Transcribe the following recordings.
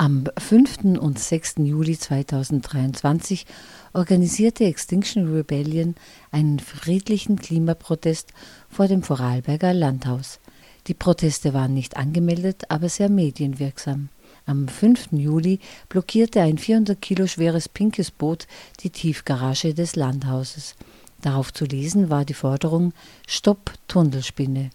Am 5. und 6. Juli 2023 organisierte Extinction Rebellion einen friedlichen Klimaprotest vor dem Vorarlberger Landhaus. Die Proteste waren nicht angemeldet, aber sehr medienwirksam. Am 5. Juli blockierte ein 400 Kilo schweres pinkes Boot die Tiefgarage des Landhauses. Darauf zu lesen war die Forderung Stopp Tunnelspinne.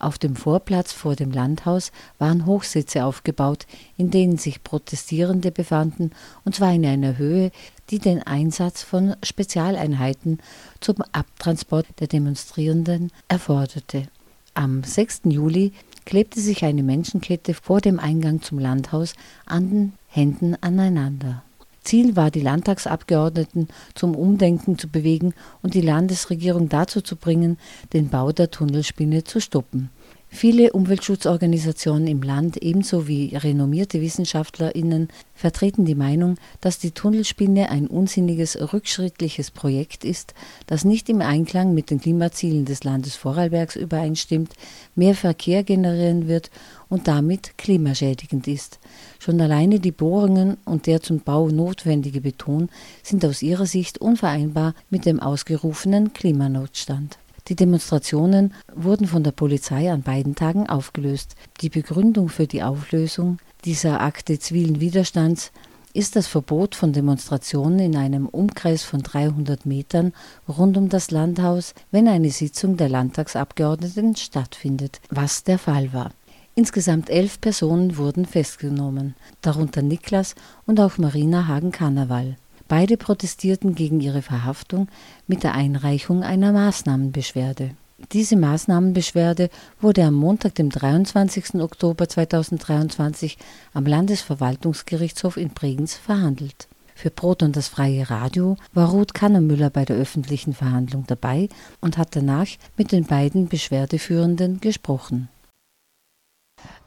Auf dem Vorplatz vor dem Landhaus waren Hochsitze aufgebaut, in denen sich Protestierende befanden, und zwar in einer Höhe, die den Einsatz von Spezialeinheiten zum Abtransport der Demonstrierenden erforderte. Am 6. Juli klebte sich eine Menschenkette vor dem Eingang zum Landhaus an den Händen aneinander. Ziel war, die Landtagsabgeordneten zum Umdenken zu bewegen und die Landesregierung dazu zu bringen, den Bau der Tunnelspinne zu stoppen. Viele Umweltschutzorganisationen im Land ebenso wie renommierte Wissenschaftlerinnen vertreten die Meinung, dass die Tunnelspinne ein unsinniges, rückschrittliches Projekt ist, das nicht im Einklang mit den Klimazielen des Landes Vorarlbergs übereinstimmt, mehr Verkehr generieren wird und damit klimaschädigend ist. Schon alleine die Bohrungen und der zum Bau notwendige Beton sind aus ihrer Sicht unvereinbar mit dem ausgerufenen Klimanotstand. Die Demonstrationen wurden von der Polizei an beiden Tagen aufgelöst. Die Begründung für die Auflösung dieser Akte zivilen Widerstands ist das Verbot von Demonstrationen in einem Umkreis von 300 Metern rund um das Landhaus, wenn eine Sitzung der Landtagsabgeordneten stattfindet, was der Fall war. Insgesamt elf Personen wurden festgenommen, darunter Niklas und auch Marina Hagen-Karneval. Beide protestierten gegen ihre Verhaftung mit der Einreichung einer Maßnahmenbeschwerde. Diese Maßnahmenbeschwerde wurde am Montag, dem 23. Oktober 2023 am Landesverwaltungsgerichtshof in Bregenz verhandelt. Für Brot und das freie Radio war Ruth Kannermüller bei der öffentlichen Verhandlung dabei und hat danach mit den beiden Beschwerdeführenden gesprochen.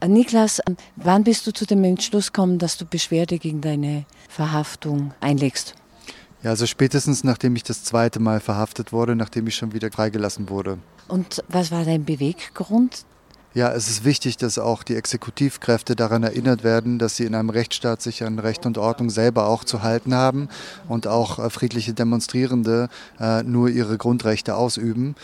Äh, Niklas, ähm, wann bist du zu dem Entschluss gekommen, dass du Beschwerde gegen deine Verhaftung einlegst? Ja, also spätestens nachdem ich das zweite Mal verhaftet wurde, nachdem ich schon wieder freigelassen wurde. Und was war dein Beweggrund? Ja, es ist wichtig, dass auch die Exekutivkräfte daran erinnert werden, dass sie in einem Rechtsstaat sich an Recht und Ordnung selber auch zu halten haben und auch äh, friedliche Demonstrierende äh, nur ihre Grundrechte ausüben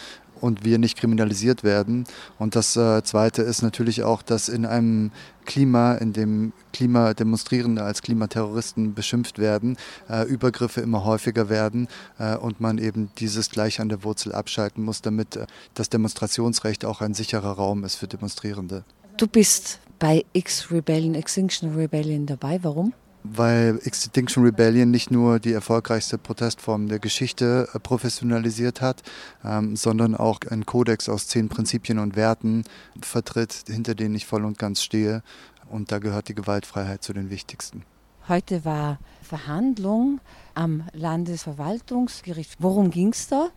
und wir nicht kriminalisiert werden. Und das äh, Zweite ist natürlich auch, dass in einem Klima, in dem Klimademonstrierende als Klimaterroristen beschimpft werden, äh, Übergriffe immer häufiger werden äh, und man eben dieses gleich an der Wurzel abschalten muss, damit äh, das Demonstrationsrecht auch ein sicherer Raum ist für Demonstrierende. Du bist bei X-Rebellion, Extinction Rebellion dabei. Warum? Weil Extinction Rebellion nicht nur die erfolgreichste Protestform der Geschichte äh, professionalisiert hat, ähm, sondern auch einen Kodex aus zehn Prinzipien und Werten vertritt, hinter denen ich voll und ganz stehe. Und da gehört die Gewaltfreiheit zu den wichtigsten. Heute war Verhandlung am Landesverwaltungsgericht. Worum ging es da?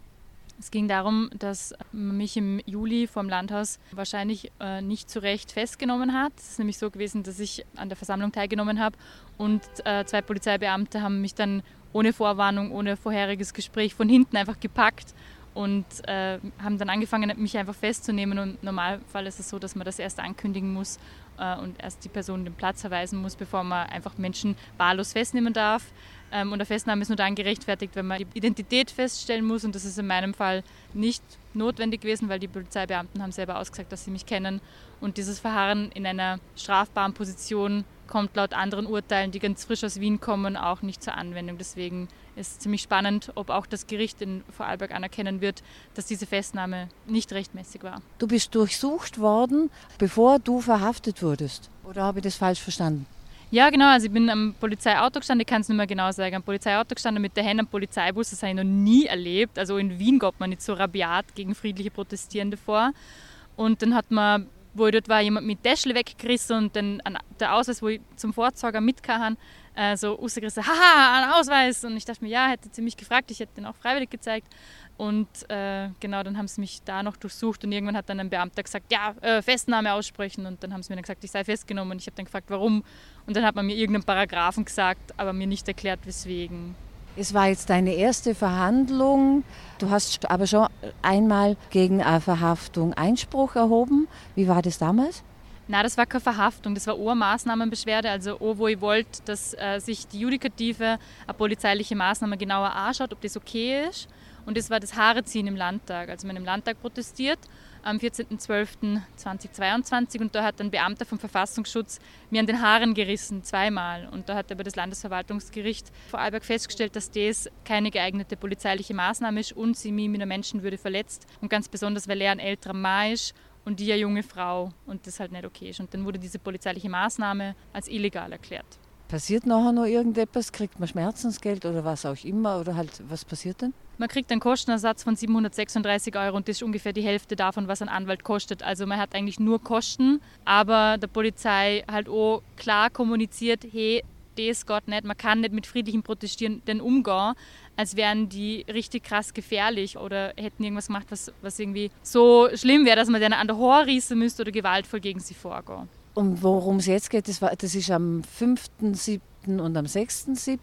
Es ging darum, dass man mich im Juli vom Landhaus wahrscheinlich äh, nicht zu Recht festgenommen hat. Es ist nämlich so gewesen, dass ich an der Versammlung teilgenommen habe und äh, zwei Polizeibeamte haben mich dann ohne Vorwarnung, ohne vorheriges Gespräch von hinten einfach gepackt und äh, haben dann angefangen, mich einfach festzunehmen. Und im Normalfall ist es so, dass man das erst ankündigen muss äh, und erst die Person den Platz verweisen muss, bevor man einfach Menschen wahllos festnehmen darf. Ähm, und der Festnahme ist nur dann gerechtfertigt, wenn man die Identität feststellen muss. Und das ist in meinem Fall nicht notwendig gewesen, weil die Polizeibeamten haben selber ausgesagt, dass sie mich kennen. Und dieses Verharren in einer strafbaren Position kommt laut anderen Urteilen, die ganz frisch aus Wien kommen, auch nicht zur Anwendung. Deswegen ist es ziemlich spannend, ob auch das Gericht in Vorarlberg anerkennen wird, dass diese Festnahme nicht rechtmäßig war. Du bist durchsucht worden, bevor du verhaftet wurdest. Oder habe ich das falsch verstanden? Ja, genau. Also ich bin am Polizeiauto gestanden, ich kann es nicht mehr genau sagen, am Polizeiauto gestanden mit der Hand am Polizeibus, das habe ich noch nie erlebt. Also in Wien gab man nicht so rabiat gegen friedliche Protestierende vor. Und dann hat man, wo ich dort war, jemand mit Täschle weggerissen und dann der Ausweis, wo ich zum Vorzeuger mit kann, äh, so rausgerissen, haha, ein Ausweis. Und ich dachte mir, ja, hätte sie mich gefragt, ich hätte den auch freiwillig gezeigt. Und äh, genau, dann haben sie mich da noch durchsucht und irgendwann hat dann ein Beamter gesagt, ja, äh, Festnahme aussprechen. Und dann haben sie mir dann gesagt, ich sei festgenommen. Und ich habe dann gefragt, warum. Und dann hat man mir irgendeinen Paragraphen gesagt, aber mir nicht erklärt, weswegen. Es war jetzt deine erste Verhandlung. Du hast aber schon einmal gegen eine Verhaftung Einspruch erhoben. Wie war das damals? Na, das war keine Verhaftung, das war auch eine Maßnahmenbeschwerde. Also, auch, wo ich wollte, dass äh, sich die Judikative eine polizeiliche Maßnahme genauer anschaut, ob das okay ist. Und das war das Haareziehen im Landtag. Also, man im Landtag protestiert am 14.12.2022 und da hat ein Beamter vom Verfassungsschutz mir an den Haaren gerissen, zweimal. Und da hat aber das Landesverwaltungsgericht Vorarlberg festgestellt, dass das keine geeignete polizeiliche Maßnahme ist und sie mich mit einer Menschenwürde verletzt. Und ganz besonders, weil er ein älterer Mann ist und die eine junge Frau und das halt nicht okay ist. Und dann wurde diese polizeiliche Maßnahme als illegal erklärt. Passiert nachher noch irgendetwas? Kriegt man Schmerzensgeld oder was auch immer? Oder halt, was passiert denn? Man kriegt einen Kostenersatz von 736 Euro und das ist ungefähr die Hälfte davon, was ein Anwalt kostet. Also man hat eigentlich nur Kosten, aber der Polizei halt auch klar kommuniziert, hey, das geht nicht, man kann nicht mit friedlichen Protestierenden umgehen, als wären die richtig krass gefährlich oder hätten irgendwas gemacht, was, was irgendwie so schlimm wäre, dass man denen an der Haar rießen müsste oder gewaltvoll gegen sie vorgehen. Und worum es jetzt geht, das, war, das ist am 5.7. und am 6.7.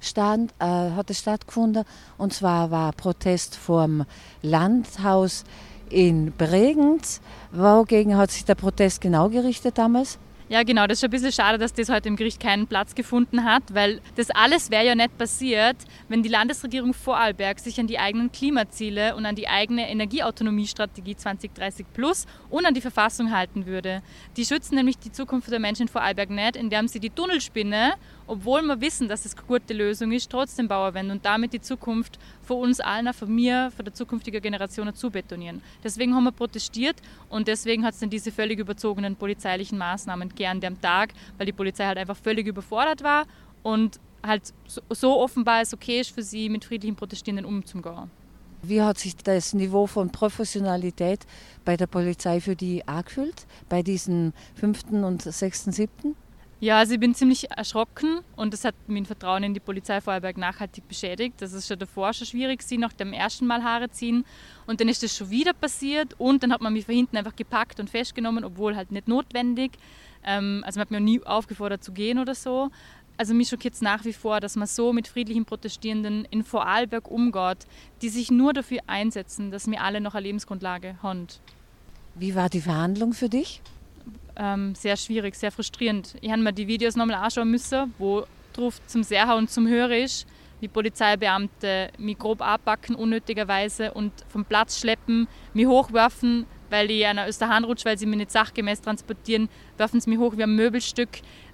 Stand, äh, hat es stattgefunden. Und zwar war Protest vorm Landhaus in Bregenz. Wogegen hat sich der Protest genau gerichtet damals? Ja, genau. Das ist ein bisschen schade, dass das heute im Gericht keinen Platz gefunden hat, weil das alles wäre ja nicht passiert, wenn die Landesregierung Vorarlberg sich an die eigenen Klimaziele und an die eigene Energieautonomiestrategie 2030 plus und an die Verfassung halten würde. Die schützen nämlich die Zukunft der Menschen in Vorarlberg nicht, indem sie die Tunnelspinne obwohl wir wissen, dass es eine gute Lösung ist, trotzdem Bauerwende und damit die Zukunft von uns allen, von mir, von der zukünftigen Generation zu betonieren. Deswegen haben wir protestiert und deswegen hat es dann diese völlig überzogenen polizeilichen Maßnahmen gern am Tag, weil die Polizei halt einfach völlig überfordert war und halt so offenbar es okay ist für sie, mit friedlichen Protestierenden umzugehen. Wie hat sich das Niveau von Professionalität bei der Polizei für die angefühlt, bei diesen 5. und 6., 7.? Ja, also ich bin ziemlich erschrocken und das hat mein Vertrauen in die Polizei Vorarlberg nachhaltig beschädigt. Das ist schon davor schon schwierig gewesen, nach dem ersten Mal Haare ziehen. Und dann ist das schon wieder passiert und dann hat man mich von hinten einfach gepackt und festgenommen, obwohl halt nicht notwendig. Ähm, also man hat mir nie aufgefordert zu gehen oder so. Also mich schockiert es nach wie vor, dass man so mit friedlichen Protestierenden in Vorarlberg umgeht, die sich nur dafür einsetzen, dass wir alle noch eine Lebensgrundlage haben. Wie war die Verhandlung für dich? ähm, sehr schwierig, sehr frustrierend. Ich habe mir die Videos nochmal anschauen müssen, wo drauf zum Seher und zum Hören ist, wie Polizeibeamte mich grob abpacken unnötigerweise und vom Platz schleppen, mich hochwerfen, weil ich der Hand rutsche, weil sie mich nicht sachgemäß transportieren, werfen sie mich hoch wie ein Möbelstück.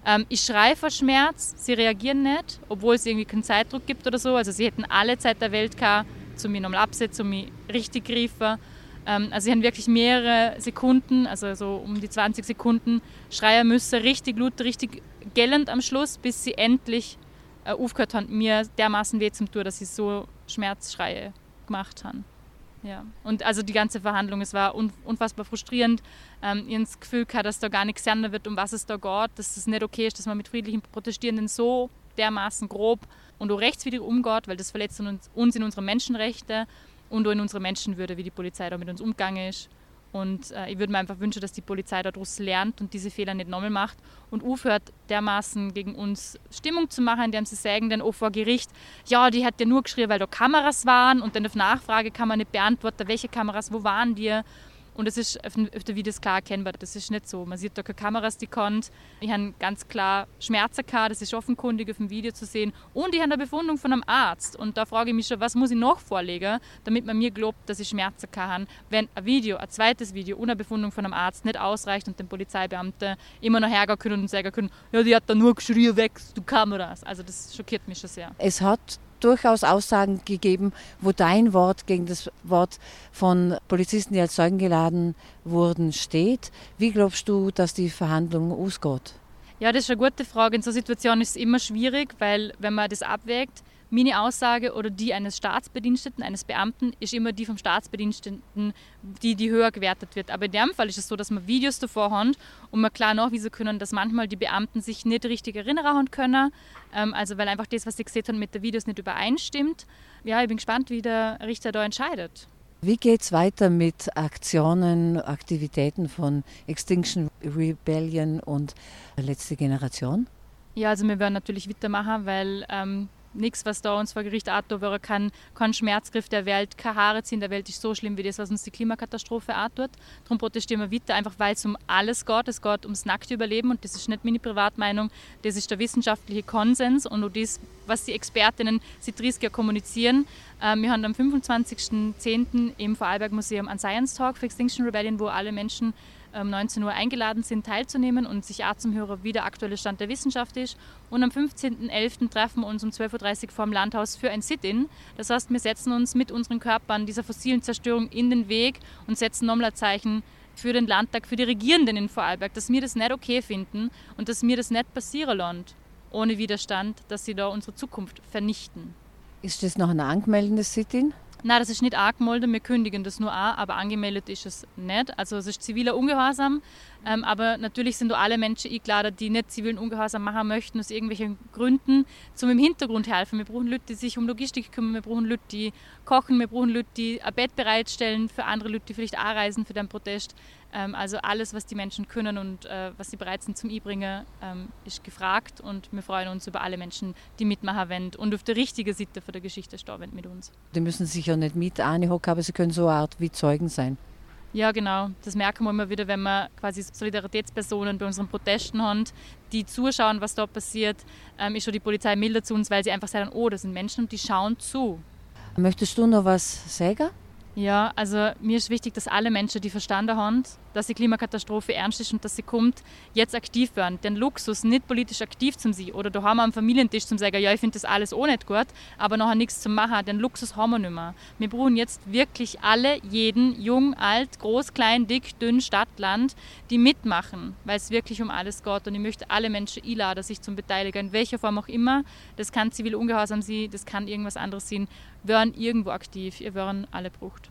Ähm, ich schreie vor Schmerz, sie reagieren nicht, obwohl es irgendwie keinen Zeitdruck gibt oder so. Also sie hätten alle Zeit der Welt gehabt, zu mir nochmal absetzen, um mich richtig riefen. Ähm, also sie haben wirklich mehrere Sekunden, also so um die 20 Sekunden schreien müssen, richtig laut, richtig gellend am Schluss, bis sie endlich äh, aufgehört haben, mir dermaßen weh zum tun, dass sie so Schmerzschreie gemacht haben. Ja. Und also die ganze Verhandlung, es war unfassbar frustrierend. Ähm, ich das Gefühl gehabt, dass da gar nichts ändern wird, um was es da geht, dass es nicht okay ist, dass man mit friedlichen Protestierenden so dermaßen grob und auch rechtswidrig umgeht, weil das verletzt uns, uns in unsere Menschenrechte und auch in unserer Menschenwürde, wie die Polizei da mit uns umgegangen ist. Und äh, ich würde mir einfach wünschen, dass die Polizei daraus lernt und diese Fehler nicht nochmal macht und aufhört, dermaßen gegen uns Stimmung zu machen, indem sie sagen dann auch vor Gericht, ja, die hat ja nur geschrien, weil da Kameras waren und dann auf Nachfrage kann man nicht beantworten, welche Kameras, wo waren die? Und es ist auf den Videos klar erkennbar, das ist nicht so. Man sieht da keine Kameras, die kommt. Ich habe ganz klar Schmerzen gehabt, das ist offenkundig auf dem Video zu sehen. Und ich habe eine Befundung von einem Arzt. Und da frage ich mich schon, was muss ich noch vorlegen, damit man mir glaubt, dass ich Schmerzen kann, wenn ein Video, ein zweites Video ohne Befundung von einem Arzt nicht ausreicht und den Polizeibeamten immer noch hergehen können und sagen können, ja, die hat da nur geschrien, weg, du Kameras. Also das schockiert mich schon sehr. Es hat durchaus Aussagen gegeben, wo dein Wort gegen das Wort von Polizisten, die als Zeugen geladen wurden, steht. Wie glaubst du, dass die Verhandlung ausgeht? Ja, das ist eine gute Frage. In so Situationen ist es immer schwierig, weil wenn man das abwägt, meine Aussage oder die eines Staatsbediensteten, eines Beamten, ist immer die vom Staatsbediensteten, die, die höher gewertet wird. Aber in dem Fall ist es so, dass wir Videos davor haben und wir klar nachweisen können, dass manchmal die Beamten sich nicht richtig erinnern können. Ähm, also weil einfach das, was sie gesehen haben, mit den Videos nicht übereinstimmt. Ja, ich bin gespannt, wie der Richter da entscheidet. Wie geht es weiter mit Aktionen, Aktivitäten von Extinction Rebellion und Letzte Generation? Ja, also wir werden natürlich weitermachen, weil ähm, nichts, was da uns vor Gericht antun kann, kein Schmerzgriff der Welt, keine Haare ziehen der Welt ist so schlimm wie das, was uns die Klimakatastrophe antut. Darum protestieren wir weiter, einfach weil es um alles geht. Es geht ums nackte Überleben und das ist nicht meine Privatmeinung, das ist der wissenschaftliche Konsens und auch das, was die Expertinnen seit 30 Jahren kommunizieren. Ähm, wir haben am 25.10. im Vorarlberg Museum einen Science Talk für Extinction Rebellion, wo alle Menschen um 19 Uhr eingeladen sind, teilzunehmen und sich auch zum Hörer, wie der aktuelle Stand der Wissenschaft ist. Und am 15.11. treffen wir uns um 12.30 Uhr vor dem Landhaus für ein Sit-In. Das heißt, wir setzen uns mit unseren Körpern dieser fossilen Zerstörung in den Weg und setzen Nommlerzeichen für den Landtag, für die Regierenden in Vorarlberg, dass wir das nicht okay finden und dass mir das nicht passieren lässt, ohne Widerstand, dass sie da unsere Zukunft vernichten. Ist das noch ein angemeldetes Sit-In? Nein, das ist nicht angemeldet, wir kündigen das nur an, aber angemeldet ist es nicht. Also es ist ziviler Ungehorsam, ähm, aber natürlich sind da alle Menschen eingeladen, die nicht zivilen Ungehorsam machen möchten, aus irgendwelchen Gründen, zum im Hintergrund helfen. Wir brauchen Leute, die sich um Logistik kümmern, wir brauchen Leute, die kochen, wir brauchen Leute, die ein Bett bereitstellen für andere Leute, die vielleicht auch reisen für den Protest. Ähm, also alles, was die Menschen können und äh, was sie bereit sind zum Einbringen, ähm, ist gefragt und wir freuen uns über alle Menschen, die mitmachen wollen und auf der richtigen Seite von der Geschichte stehen mit uns. Die müssen sich ja nicht mit anhocken, aber sie können so eine Art wie Zeugen sein. Ja, genau. Das merken wir immer wieder, wenn wir quasi Solidaritätspersonen bei unseren Protesten haben, die zuschauen, was da passiert, ähm, ist schon die Polizei milder zu uns, weil sie einfach sagen, oh, das sind Menschen und die schauen zu. Möchtest du noch was sagen? Ja, also mir ist wichtig, dass alle Menschen, die verstanden haben, dass die Klimakatastrophe ernst ist und dass sie kommt, jetzt aktiv werden. Den Luxus, nicht politisch aktiv zu sein oder da haben wir am Familientisch zum sagen, ja, ich finde das alles auch nicht gut, aber nachher nichts zu machen, den Luxus haben wir nicht mehr. Wir brauchen jetzt wirklich alle, jeden, jung, alt, groß, klein, dick, dünn, Stadt, Land, die mitmachen, weil es wirklich um alles geht und ich möchte alle Menschen einladen, sich zum Beteiligen, in welcher Form auch immer. Das kann zivil ungehorsam sein, das kann irgendwas anderes sein. Wir werden irgendwo aktiv, ihr werden alle brucht.